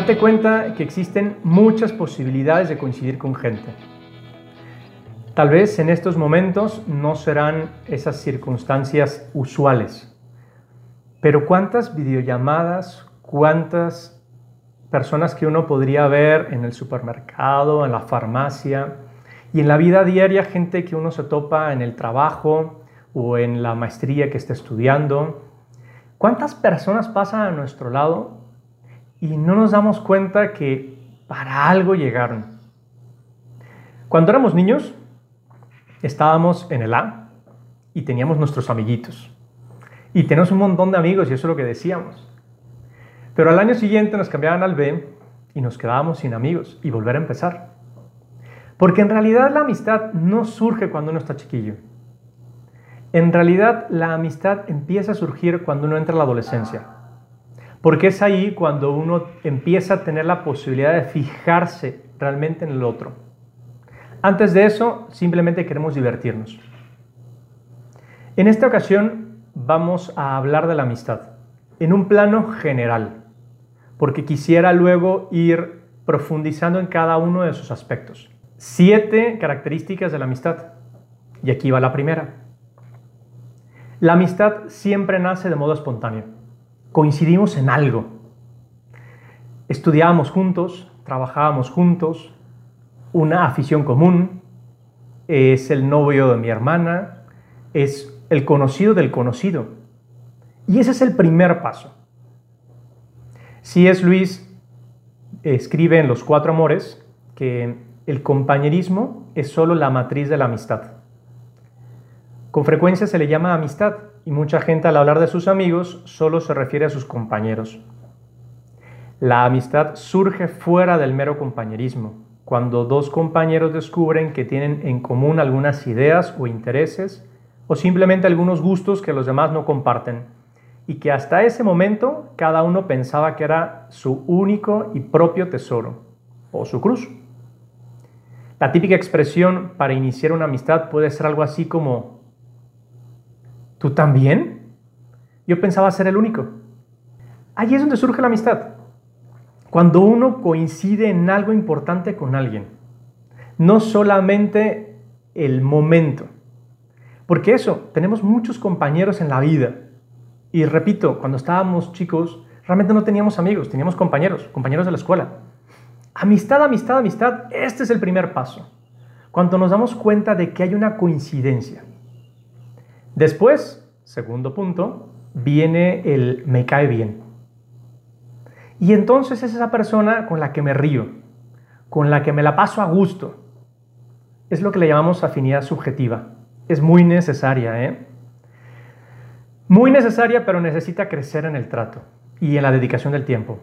date cuenta que existen muchas posibilidades de coincidir con gente. Tal vez en estos momentos no serán esas circunstancias usuales, pero cuántas videollamadas, cuántas personas que uno podría ver en el supermercado, en la farmacia y en la vida diaria, gente que uno se topa en el trabajo o en la maestría que está estudiando. ¿Cuántas personas pasan a nuestro lado y no nos damos cuenta que para algo llegaron? Cuando éramos niños, estábamos en el A y teníamos nuestros amiguitos. Y tenemos un montón de amigos y eso es lo que decíamos. Pero al año siguiente nos cambiaban al B y nos quedábamos sin amigos y volver a empezar. Porque en realidad la amistad no surge cuando uno está chiquillo. En realidad la amistad empieza a surgir cuando uno entra a la adolescencia. Porque es ahí cuando uno empieza a tener la posibilidad de fijarse realmente en el otro. Antes de eso, simplemente queremos divertirnos. En esta ocasión vamos a hablar de la amistad en un plano general, porque quisiera luego ir profundizando en cada uno de sus aspectos. Siete características de la amistad. Y aquí va la primera. La amistad siempre nace de modo espontáneo. Coincidimos en algo. Estudiábamos juntos, trabajábamos juntos, una afición común, es el novio de mi hermana, es el conocido del conocido. Y ese es el primer paso. Si es Luis escribe en Los Cuatro Amores que el compañerismo es solo la matriz de la amistad. Con frecuencia se le llama amistad y mucha gente al hablar de sus amigos solo se refiere a sus compañeros. La amistad surge fuera del mero compañerismo, cuando dos compañeros descubren que tienen en común algunas ideas o intereses o simplemente algunos gustos que los demás no comparten y que hasta ese momento cada uno pensaba que era su único y propio tesoro o su cruz. La típica expresión para iniciar una amistad puede ser algo así como, ¿tú también? Yo pensaba ser el único. Allí es donde surge la amistad. Cuando uno coincide en algo importante con alguien, no solamente el momento. Porque eso, tenemos muchos compañeros en la vida. Y repito, cuando estábamos chicos, realmente no teníamos amigos, teníamos compañeros, compañeros de la escuela. Amistad, amistad, amistad, este es el primer paso. Cuando nos damos cuenta de que hay una coincidencia. Después, segundo punto, viene el me cae bien. Y entonces es esa persona con la que me río, con la que me la paso a gusto. Es lo que le llamamos afinidad subjetiva. Es muy necesaria, ¿eh? Muy necesaria, pero necesita crecer en el trato y en la dedicación del tiempo.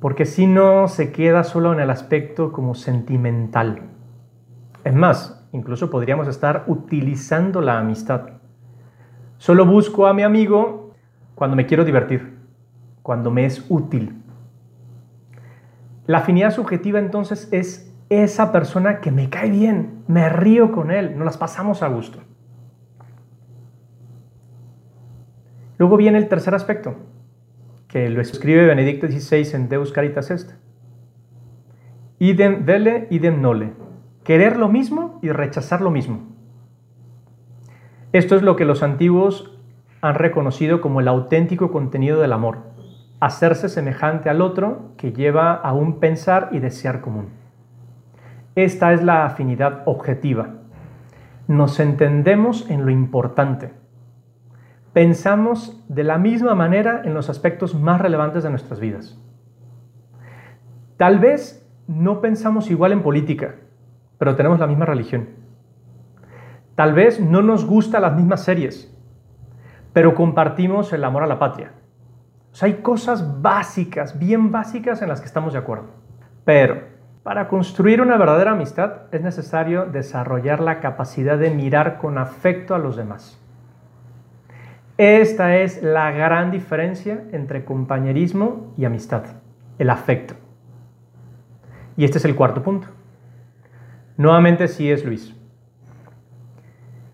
Porque si no, se queda solo en el aspecto como sentimental. Es más, incluso podríamos estar utilizando la amistad. Solo busco a mi amigo cuando me quiero divertir, cuando me es útil, la afinidad subjetiva entonces es esa persona que me cae bien, me río con él, nos las pasamos a gusto. Luego viene el tercer aspecto, que lo escribe Benedicto XVI en Deus Caritas Est. Idem vele, idem nole. Querer lo mismo y rechazar lo mismo. Esto es lo que los antiguos han reconocido como el auténtico contenido del amor hacerse semejante al otro que lleva a un pensar y desear común. Esta es la afinidad objetiva. Nos entendemos en lo importante. Pensamos de la misma manera en los aspectos más relevantes de nuestras vidas. Tal vez no pensamos igual en política, pero tenemos la misma religión. Tal vez no nos gustan las mismas series, pero compartimos el amor a la patria hay cosas básicas, bien básicas en las que estamos de acuerdo. Pero para construir una verdadera amistad es necesario desarrollar la capacidad de mirar con afecto a los demás. Esta es la gran diferencia entre compañerismo y amistad, el afecto. Y este es el cuarto punto. Nuevamente sí es Luis.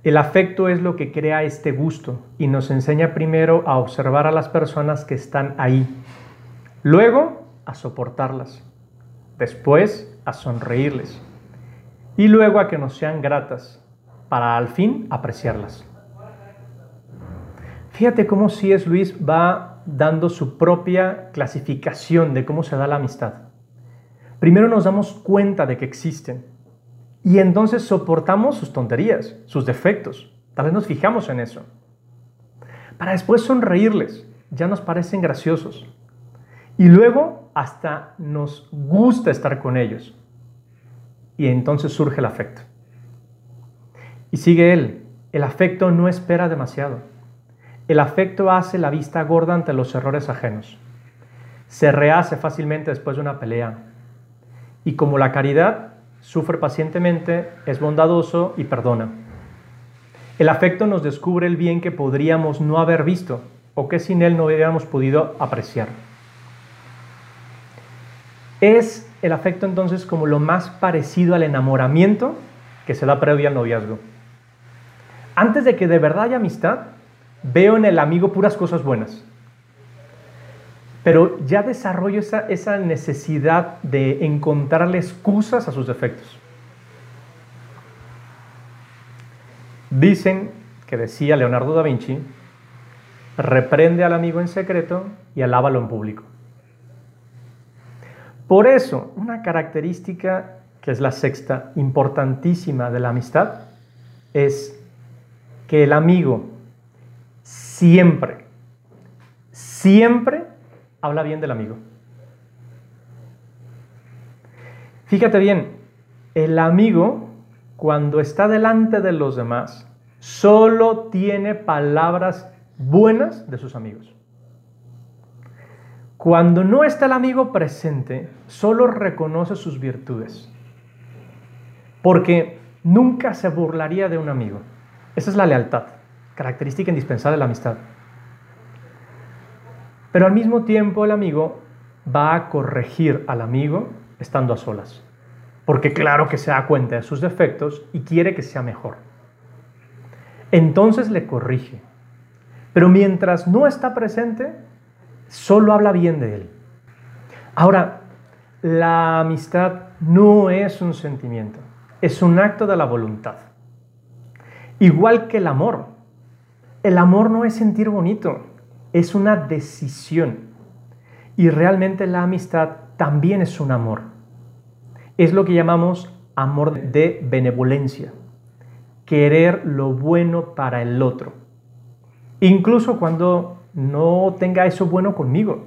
El afecto es lo que crea este gusto y nos enseña primero a observar a las personas que están ahí, luego a soportarlas, después a sonreírles y luego a que nos sean gratas para al fin apreciarlas. Fíjate cómo es Luis va dando su propia clasificación de cómo se da la amistad. Primero nos damos cuenta de que existen y entonces soportamos sus tonterías, sus defectos. Tal vez nos fijamos en eso. Para después sonreírles, ya nos parecen graciosos. Y luego hasta nos gusta estar con ellos. Y entonces surge el afecto. Y sigue él, el afecto no espera demasiado. El afecto hace la vista gorda ante los errores ajenos. Se rehace fácilmente después de una pelea. Y como la caridad, sufre pacientemente, es bondadoso y perdona. El afecto nos descubre el bien que podríamos no haber visto o que sin él no hubiéramos podido apreciar. Es el afecto entonces como lo más parecido al enamoramiento que se da previo al noviazgo. Antes de que de verdad haya amistad, veo en el amigo puras cosas buenas. Pero ya desarrollo esa, necesidad de encontrarle excusas a sus defectos. Dicen que decía Leonardo da Vinci, reprende al amigo en secreto y alábalo en público. Por eso, una característica que es la sexta importantísima de la amistad es que el amigo siempre, siempre habla bien del amigo. Fíjate bien, el amigo cuando está delante de los demás solo tiene palabras buenas de sus amigos. Cuando no está el amigo presente, solo reconoce sus virtudes. Porque nunca se burlaría de un amigo. Esa es la lealtad, característica indispensable de la amistad. Pero al mismo tiempo el amigo va a corregir al amigo estando a solas. Porque claro que se da cuenta de sus defectos y quiere que sea mejor. Entonces le corrige. Pero mientras no está presente, solo habla bien de él. Ahora, la amistad no es un sentimiento, es un acto de la voluntad. Igual que el amor. El amor no es sentir bonito, es una decisión. Y realmente la amistad también es un amor. Es lo que llamamos amor de benevolencia. Querer lo bueno para el otro. Incluso cuando no tenga eso bueno conmigo.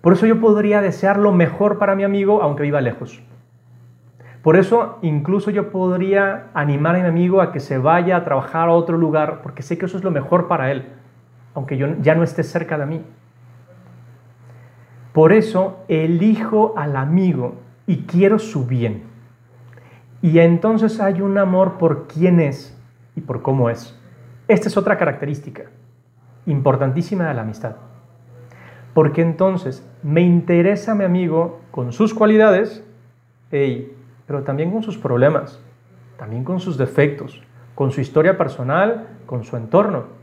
Por eso yo podría desear lo mejor para mi amigo aunque viva lejos. Por eso incluso yo podría animar a mi amigo a que se vaya a trabajar a otro lugar porque sé que eso es lo mejor para él, aunque yo ya no esté cerca de mí. Por eso elijo al amigo y quiero su bien. Y entonces hay un amor por quién es y por cómo es. Esta es otra característica importantísima de la amistad. Porque entonces me interesa mi amigo con sus cualidades, pero también con sus problemas, también con sus defectos, con su historia personal, con su entorno.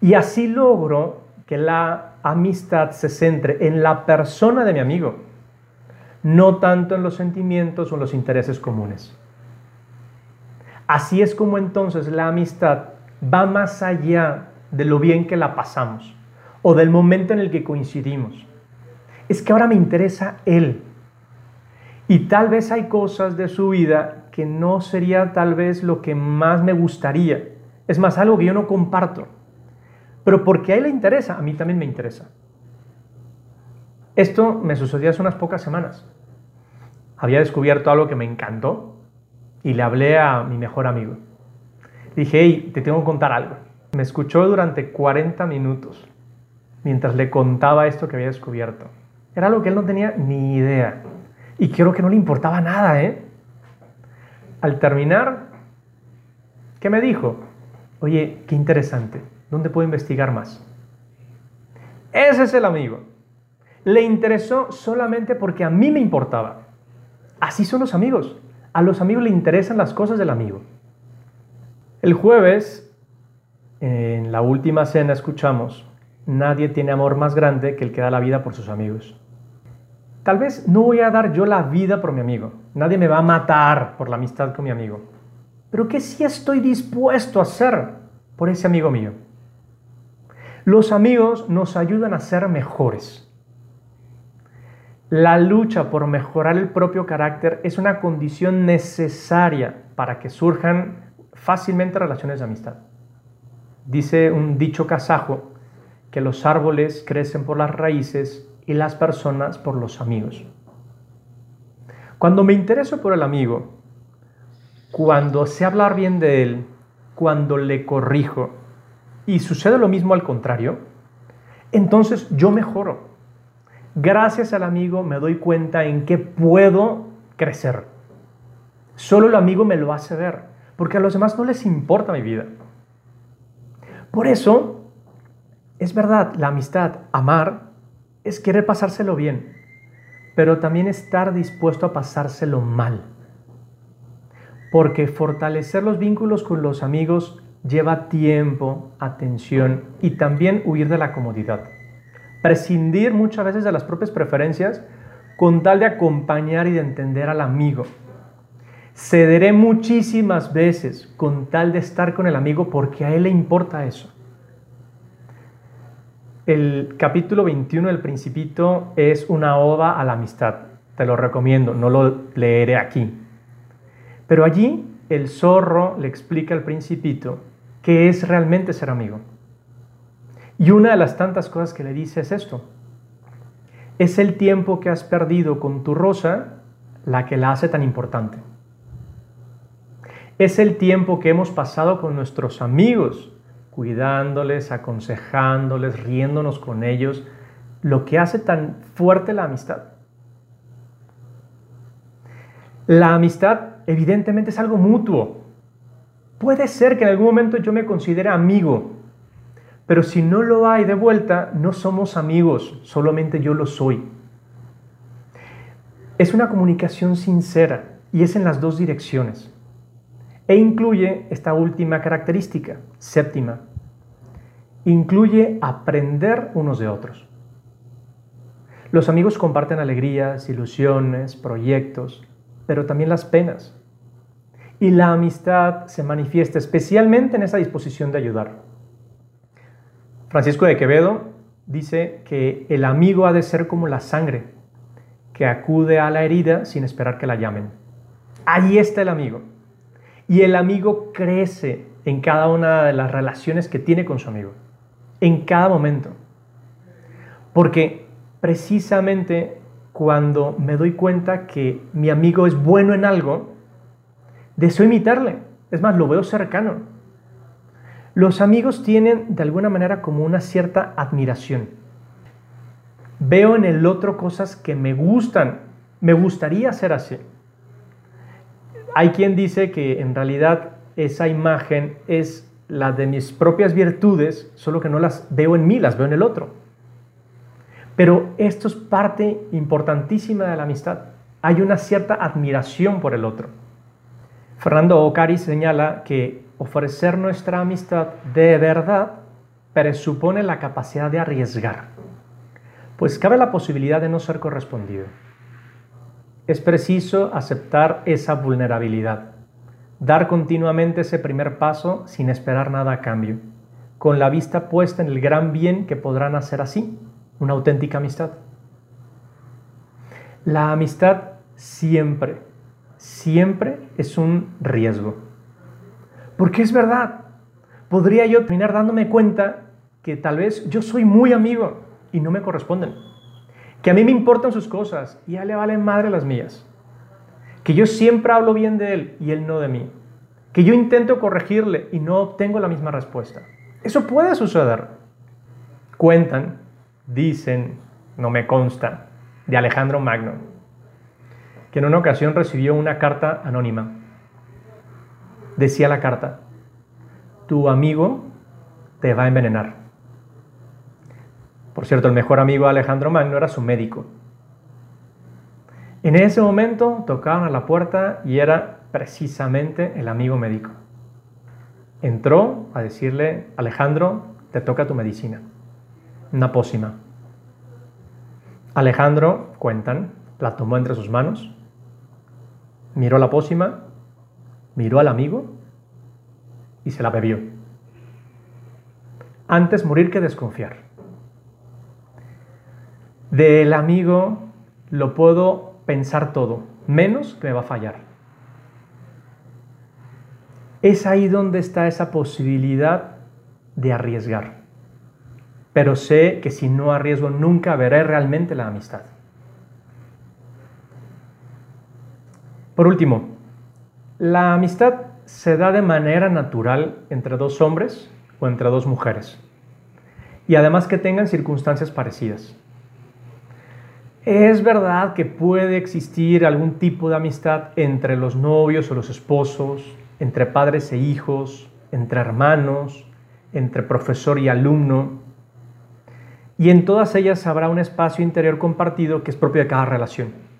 Y así logro que la amistad se centre en la persona de mi amigo, no tanto en los sentimientos o los intereses comunes. Así es como entonces la amistad va más allá de lo bien que la pasamos o del momento en el que coincidimos. Es que ahora me interesa Él. Y tal vez hay cosas de su vida que no sería tal vez lo que más me gustaría. Es más, algo que yo no comparto. Pero porque a Él le interesa, a mí también me interesa. Esto me sucedió hace unas pocas semanas. Había descubierto algo que me encantó y le hablé a mi mejor amigo. Dije, hey, te tengo que contar algo. Me escuchó durante 40 minutos mientras le contaba esto que había descubierto. Era algo que él no tenía ni idea. Y creo que no le importaba nada, ¿eh? Al terminar, ¿qué me dijo? Oye, qué interesante. ¿Dónde puedo investigar más? Ese es el amigo. Le interesó solamente porque a mí me importaba. Así son los amigos. A los amigos le interesan las cosas del amigo. El jueves en la última cena escuchamos, nadie tiene amor más grande que el que da la vida por sus amigos. Tal vez no voy a dar yo la vida por mi amigo. Nadie me va a matar por la amistad con mi amigo. Pero ¿qué sí estoy dispuesto a hacer por ese amigo mío? Los amigos nos ayudan a ser mejores. La lucha por mejorar el propio carácter es una condición necesaria para que surjan fácilmente relaciones de amistad. Dice un dicho kazajo que los árboles crecen por las raíces y las personas por los amigos. Cuando me intereso por el amigo, cuando sé hablar bien de él, cuando le corrijo, y sucede lo mismo al contrario, entonces yo mejoro. Gracias al amigo me doy cuenta en qué puedo crecer. Solo el amigo me lo hace ver, porque a los demás no les importa mi vida. Por eso, es verdad, la amistad, amar, es querer pasárselo bien, pero también estar dispuesto a pasárselo mal. Porque fortalecer los vínculos con los amigos lleva tiempo, atención y también huir de la comodidad. Prescindir muchas veces de las propias preferencias con tal de acompañar y de entender al amigo. Cederé muchísimas veces con tal de estar con el amigo porque a él le importa eso. El capítulo 21 del Principito es una oda a la amistad. Te lo recomiendo, no lo leeré aquí. Pero allí el zorro le explica al Principito qué es realmente ser amigo. Y una de las tantas cosas que le dice es esto. Es el tiempo que has perdido con tu rosa la que la hace tan importante. Es el tiempo que hemos pasado con nuestros amigos, cuidándoles, aconsejándoles, riéndonos con ellos, lo que hace tan fuerte la amistad. La amistad evidentemente es algo mutuo, Puede ser que en algún momento yo me considere amigo, pero si no lo hay de vuelta, no somos amigos, solamente yo lo soy. Es una comunicación sincera y es en las dos direcciones. E incluye esta última característica, séptima. Incluye aprender unos de otros. Los amigos comparten alegrías, ilusiones, proyectos, pero también las penas y la amistad se manifiesta especialmente en esa disposición de ayudar. Francisco de Quevedo dice que el amigo ha de ser como la sangre, que acude a la herida sin esperar que la llamen. Ahí está el amigo. Y el amigo crece en cada una de las relaciones que tiene con su amigo, en cada momento. Porque precisamente cuando me doy cuenta que mi amigo es bueno en algo, deseo imitarle. Es más, lo veo cercano. Los amigos tienen de alguna manera como una cierta admiración. Veo en el otro cosas que me gustan. Me gustaría ser así. Hay quien dice que en realidad esa imagen es la de mis propias virtudes, solo que no las veo en mí, las veo en el otro. Pero esto es parte importantísima de la amistad. Hay una cierta admiración por el otro. Fernando Ocari señala que ofrecer nuestra amistad de verdad presupone la capacidad de arriesgar, pues cabe la posibilidad de no ser correspondido. Es preciso aceptar esa vulnerabilidad, dar continuamente ese primer paso sin esperar nada a cambio, con la vista puesta en el gran bien que podrán hacer así, una auténtica amistad. La amistad siempre siempre es un riesgo. Porque es verdad, podría yo terminar dándome cuenta que tal vez yo soy muy amigo y no me corresponden. Que a mí me importan sus cosas y a él le valen madre las mías. Que yo siempre hablo bien de él y él no de mí. Que yo intento corregirle y no obtengo la misma respuesta. Eso puede suceder. Cuentan, dicen, no me consta, de Alejandro Magno que en una ocasión recibió una carta anónima. Decía la carta, tu amigo te va a envenenar. Por cierto, el mejor amigo de Alejandro Magno era su médico. En ese momento tocaban a la puerta y era precisamente el amigo médico. Entró a decirle, Alejandro, te toca tu medicina, una pócima. Alejandro, cuentan, la tomó entre sus manos, miró la pócima, miró al amigo y se la bebió. Antes morir que desconfiar. Del amigo lo puedo pensar todo, menos que me va a fallar. Es ahí donde está esa posibilidad de arriesgar. Pero sé que si no arriesgo nunca veré realmente la amistad. Por último, la amistad se da de manera natural entre dos hombres o entre dos mujeres. Y además que tengan circunstancias parecidas. Es verdad que puede existir algún tipo de amistad entre los novios o los esposos, entre padres e hijos, entre hermanos, entre profesor y alumno. Y en todas ellas habrá un espacio interior compartido que es propio de cada relación.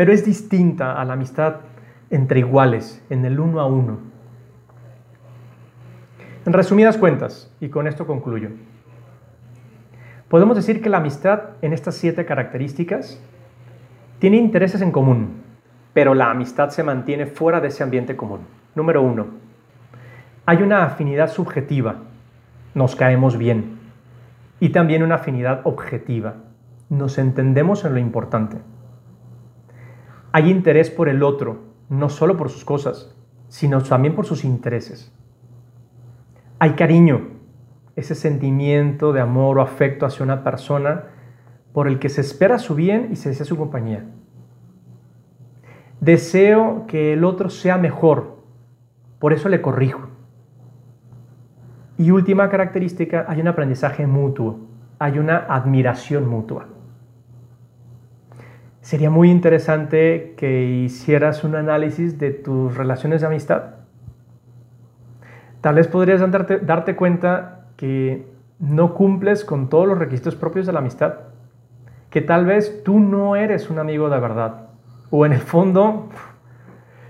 Pero es distinta a la amistad entre iguales, en el uno a uno. En resumidas cuentas, y con esto concluyo, Podemos decir que la amistad en estas siete características tiene intereses en común, pero la amistad se mantiene fuera de ese ambiente común. Número uno, hay una afinidad subjetiva, nos caemos bien, y también una afinidad objetiva, nos entendemos en lo importante. Hay interés por el otro, no solo por sus cosas, sino también por sus intereses. Hay cariño, ese sentimiento de amor o afecto hacia una persona por el que se espera su bien y se desea su compañía. Deseo que el otro sea mejor, por eso le corrijo. Y última característica, hay un aprendizaje mutuo, hay una admiración mutua. Sería muy interesante que hicieras un análisis de tus relaciones de amistad. Tal vez podrías darte, darte cuenta que no cumples con todos los requisitos propios de la amistad, que tal vez tú no eres un amigo de verdad, o en el fondo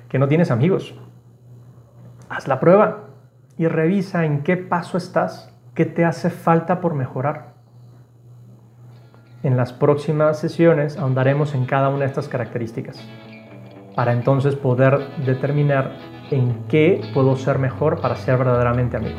que no tienes amigos. Haz la prueba y revisa en qué paso estás, qué te hace falta por mejorar. En las próximas sesiones ahondaremos en cada una de estas características, para entonces poder determinar en qué puedo ser mejor para ser verdaderamente amigo.